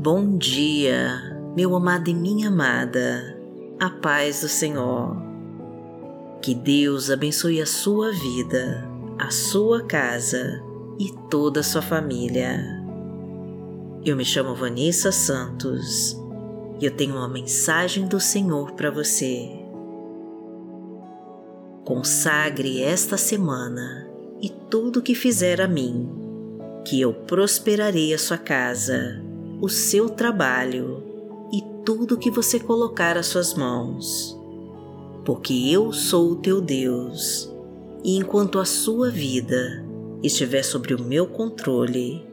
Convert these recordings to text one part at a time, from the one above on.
Bom dia, meu amado e minha amada, a paz do Senhor. Que Deus abençoe a sua vida, a sua casa e toda a sua família. Eu me chamo Vanessa Santos e eu tenho uma mensagem do Senhor para você. Consagre esta semana e tudo o que fizer a mim, que eu prosperarei a sua casa, o seu trabalho e tudo que você colocar às suas mãos. Porque eu sou o teu Deus, e enquanto a sua vida estiver sobre o meu controle,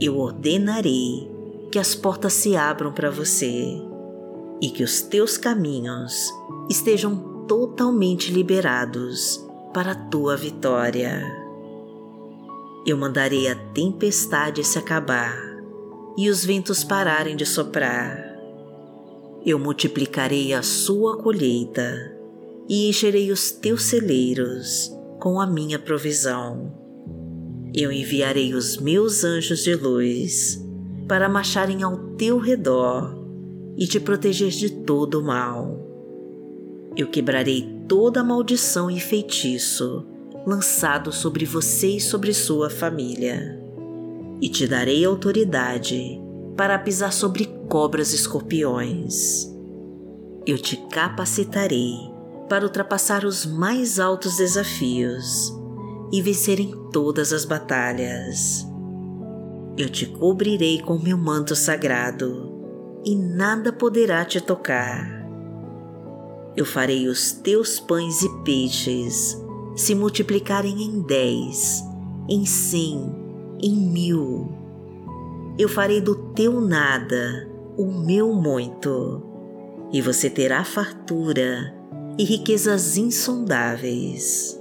eu ordenarei que as portas se abram para você e que os teus caminhos estejam totalmente liberados para a tua vitória. Eu mandarei a tempestade se acabar e os ventos pararem de soprar. Eu multiplicarei a sua colheita e encherei os teus celeiros com a minha provisão. Eu enviarei os meus anjos de luz para marcharem ao teu redor e te proteger de todo o mal. Eu quebrarei toda maldição e feitiço lançado sobre você e sobre sua família, e te darei autoridade para pisar sobre cobras e escorpiões. Eu te capacitarei para ultrapassar os mais altos desafios e vencer em todas as batalhas. Eu te cobrirei com meu manto sagrado e nada poderá te tocar. Eu farei os teus pães e peixes se multiplicarem em dez, em cem, em mil. Eu farei do teu nada o meu muito, e você terá fartura e riquezas insondáveis.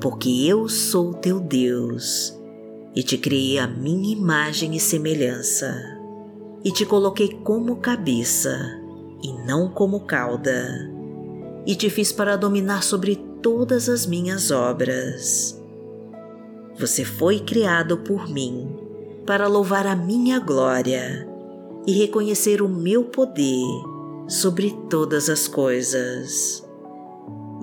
Porque eu sou teu Deus, e te criei a minha imagem e semelhança, e te coloquei como cabeça e não como cauda, e te fiz para dominar sobre todas as minhas obras. Você foi criado por mim para louvar a minha glória e reconhecer o meu poder sobre todas as coisas.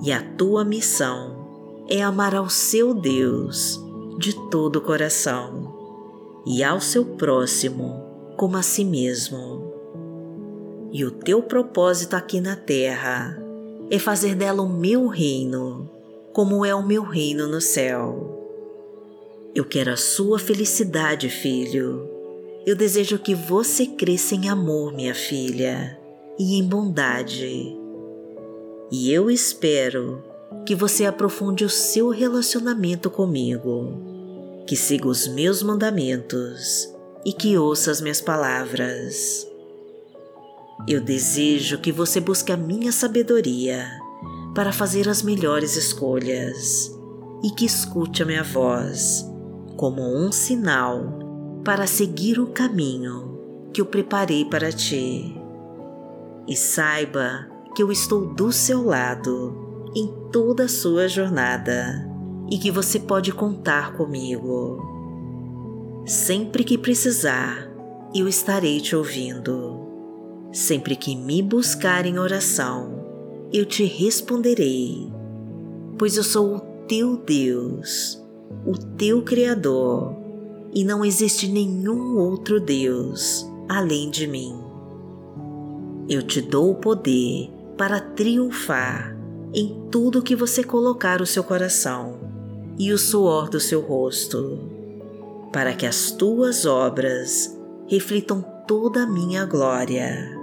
E a tua missão é amar ao seu Deus de todo o coração e ao seu próximo como a si mesmo. E o teu propósito aqui na terra é fazer dela o meu reino, como é o meu reino no céu. Eu quero a sua felicidade, filho. Eu desejo que você cresça em amor, minha filha, e em bondade. E eu espero que você aprofunde o seu relacionamento comigo, que siga os meus mandamentos e que ouça as minhas palavras. Eu desejo que você busque a minha sabedoria para fazer as melhores escolhas e que escute a minha voz como um sinal para seguir o caminho que eu preparei para ti. E saiba que eu estou do seu lado em toda a sua jornada e que você pode contar comigo. Sempre que precisar, eu estarei te ouvindo. Sempre que me buscar em oração, eu te responderei, pois eu sou o teu Deus, o teu Criador, e não existe nenhum outro Deus além de mim. Eu te dou o poder para triunfar em tudo que você colocar o seu coração e o suor do seu rosto, para que as tuas obras reflitam toda a minha glória.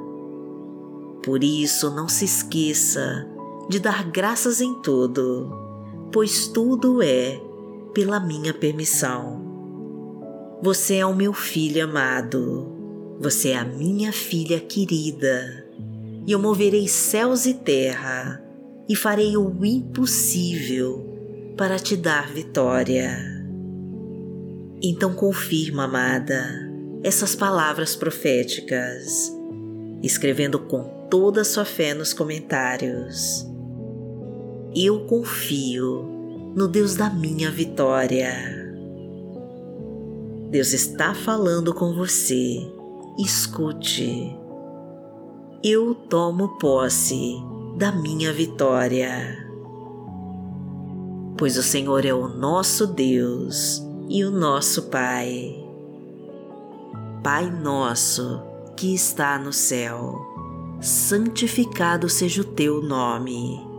Por isso, não se esqueça de dar graças em tudo, pois tudo é pela minha permissão. Você é o meu filho amado, você é a minha filha querida, e eu moverei céus e terra e farei o impossível para te dar vitória. Então confirma, amada, essas palavras proféticas, escrevendo com toda a sua fé nos comentários. Eu confio no Deus da minha vitória. Deus está falando com você escute. Eu tomo posse da minha vitória. Pois o Senhor é o nosso Deus e o nosso Pai. Pai nosso que está no céu, santificado seja o teu nome.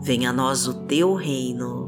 Venha a nós o teu reino,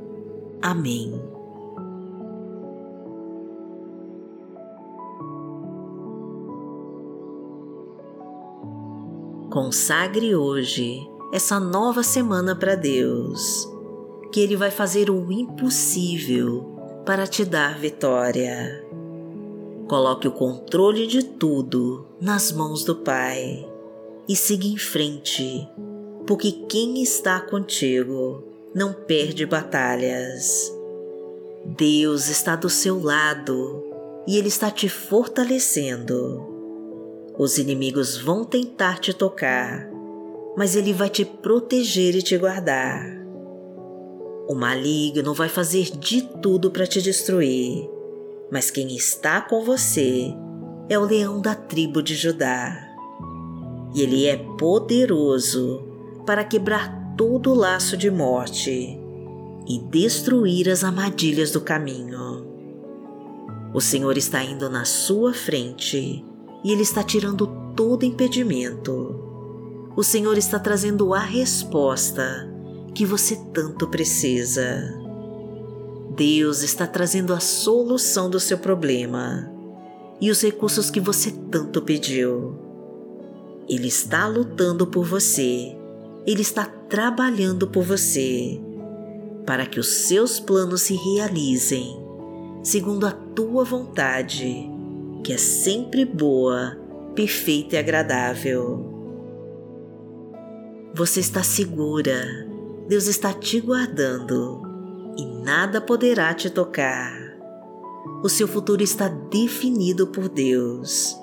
Amém. Consagre hoje essa nova semana para Deus, que Ele vai fazer o impossível para te dar vitória. Coloque o controle de tudo nas mãos do Pai e siga em frente, porque quem está contigo não perde batalhas. Deus está do seu lado e Ele está te fortalecendo os inimigos vão tentar te tocar, mas ele vai te proteger e te guardar. O maligno vai fazer de tudo para te destruir, mas quem está com você é o leão da tribo de Judá. E ele é poderoso para quebrar todo laço de morte e destruir as armadilhas do caminho. O Senhor está indo na sua frente e Ele está tirando todo impedimento. O Senhor está trazendo a resposta que você tanto precisa. Deus está trazendo a solução do seu problema e os recursos que você tanto pediu. Ele está lutando por você, ele está trabalhando por você, para que os seus planos se realizem segundo a tua vontade que é sempre boa, perfeita e agradável. Você está segura, Deus está te guardando e nada poderá te tocar. O seu futuro está definido por Deus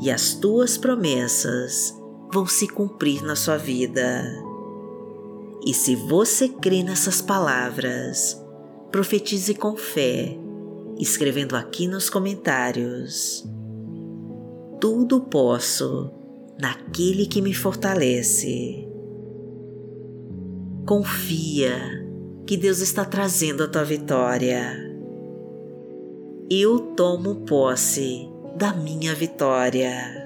e as tuas promessas vão se cumprir na sua vida. E se você crê nessas palavras, profetize com fé escrevendo aqui nos comentários. Tudo posso naquele que me fortalece. Confia que Deus está trazendo a tua vitória. Eu tomo posse da minha vitória.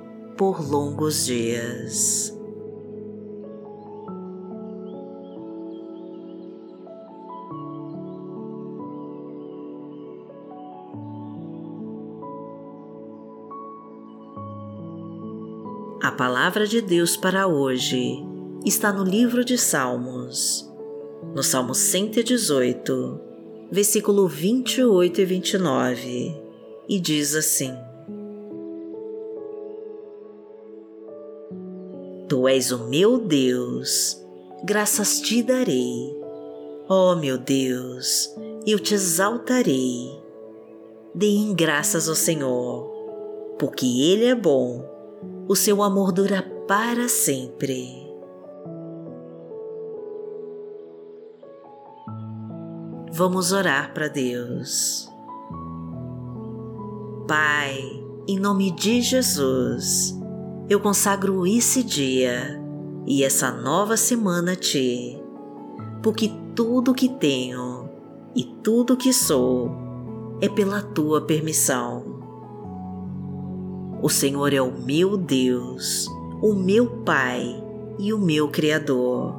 por longos dias. A palavra de Deus para hoje está no livro de Salmos, no Salmo 118, versículo 28 e 29, e diz assim: Tu és o meu Deus, graças te darei. Ó oh, meu Deus, eu te exaltarei. Deem graças ao Senhor porque Ele é bom, o seu amor dura para sempre. Vamos orar para Deus. Pai, em nome de Jesus, eu consagro esse dia e essa nova semana a Ti, porque tudo que tenho e tudo que sou é pela Tua permissão. O Senhor é o meu Deus, o meu Pai e o meu Criador,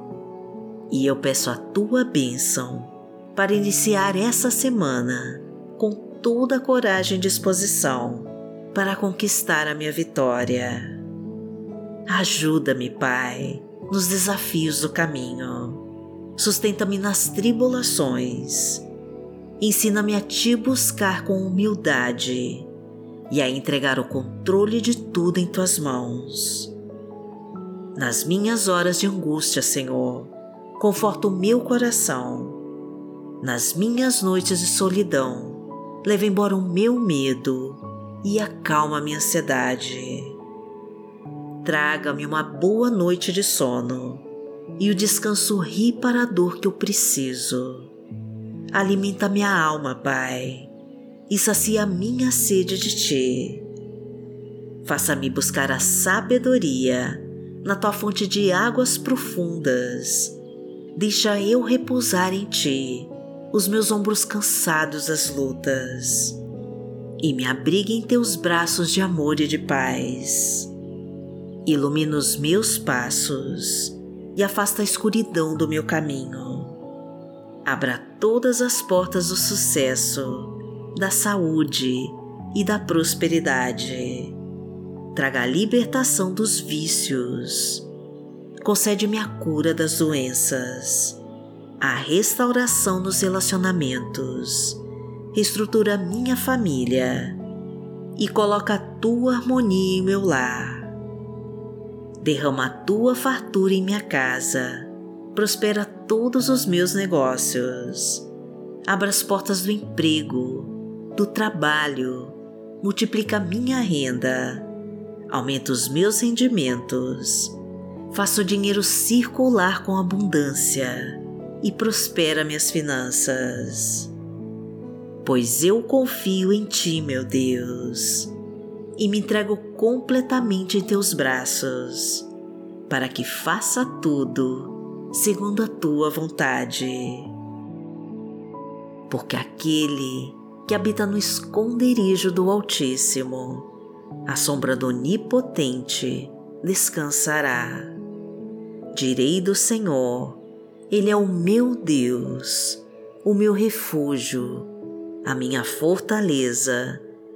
e eu peço a Tua bênção para iniciar essa semana com toda a coragem e disposição para conquistar a minha vitória. Ajuda-me, Pai, nos desafios do caminho. Sustenta-me nas tribulações. Ensina-me a te buscar com humildade e a entregar o controle de tudo em tuas mãos. Nas minhas horas de angústia, Senhor, conforta o meu coração nas minhas noites de solidão, leva embora o meu medo e acalma a minha ansiedade. Traga-me uma boa noite de sono e o descanso reparador que eu preciso. Alimenta minha alma, Pai, e sacia a minha sede de Ti. Faça-me buscar a sabedoria na Tua fonte de águas profundas. Deixa eu repousar em Ti os meus ombros cansados das lutas e me abrigue em teus braços de amor e de paz. Ilumina os meus passos e afasta a escuridão do meu caminho. Abra todas as portas do sucesso, da saúde e da prosperidade. Traga a libertação dos vícios. Concede-me a cura das doenças a restauração nos relacionamentos, reestrutura minha família e coloca a tua harmonia em meu lar. Derrama a tua fartura em minha casa, prospera todos os meus negócios, abra as portas do emprego, do trabalho, multiplica minha renda, aumenta os meus rendimentos, faça o dinheiro circular com abundância e prospera minhas finanças. Pois eu confio em Ti, meu Deus, e me entrego completamente em Teus braços, para que faça tudo segundo a Tua vontade. Porque aquele que habita no esconderijo do Altíssimo, a sombra do Onipotente, descansará. Direi do Senhor, ele é o meu Deus, o meu refúgio, a minha fortaleza,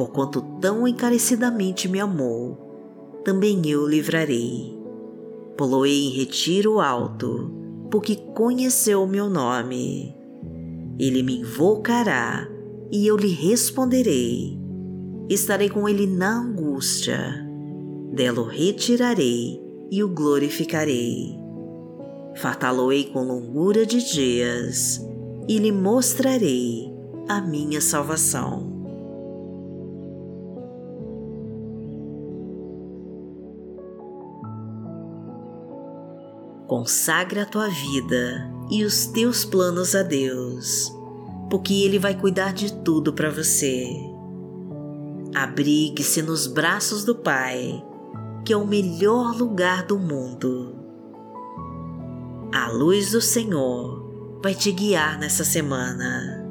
Porquanto tão encarecidamente me amou, também eu livrarei. Poloei em retiro alto, porque conheceu o meu nome. Ele me invocará e eu lhe responderei. estarei com ele na angústia. Dela o retirarei e o glorificarei. Fartá-lo-ei com longura de dias e lhe mostrarei a minha salvação. Consagre a tua vida e os teus planos a Deus, porque Ele vai cuidar de tudo para você. Abrigue-se nos braços do Pai, que é o melhor lugar do mundo. A luz do Senhor vai te guiar nessa semana,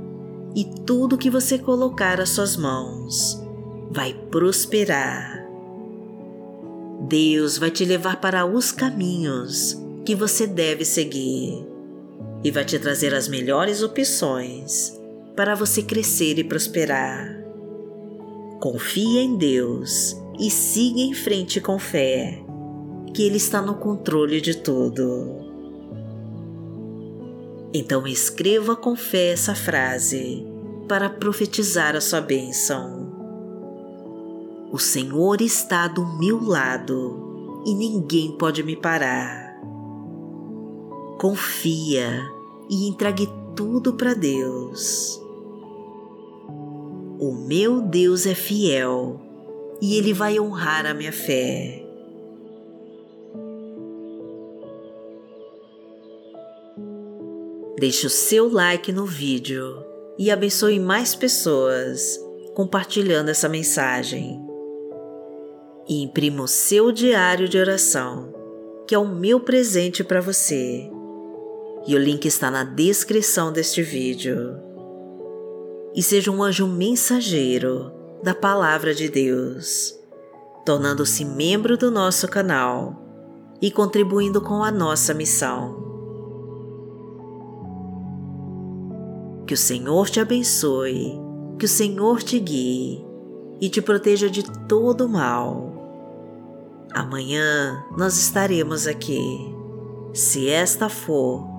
e tudo que você colocar às suas mãos vai prosperar. Deus vai te levar para os caminhos que você deve seguir e vai te trazer as melhores opções para você crescer e prosperar. Confie em Deus e siga em frente com fé, que Ele está no controle de tudo. Então escreva com fé essa frase para profetizar a sua bênção. O Senhor está do meu lado e ninguém pode me parar confia e entregue tudo para Deus. O meu Deus é fiel e Ele vai honrar a minha fé. Deixe o seu like no vídeo e abençoe mais pessoas compartilhando essa mensagem. E imprima o seu diário de oração, que é o meu presente para você e o link está na descrição deste vídeo. E seja um anjo mensageiro da Palavra de Deus, tornando-se membro do nosso canal e contribuindo com a nossa missão. Que o Senhor te abençoe, que o Senhor te guie e te proteja de todo mal. Amanhã nós estaremos aqui, se esta for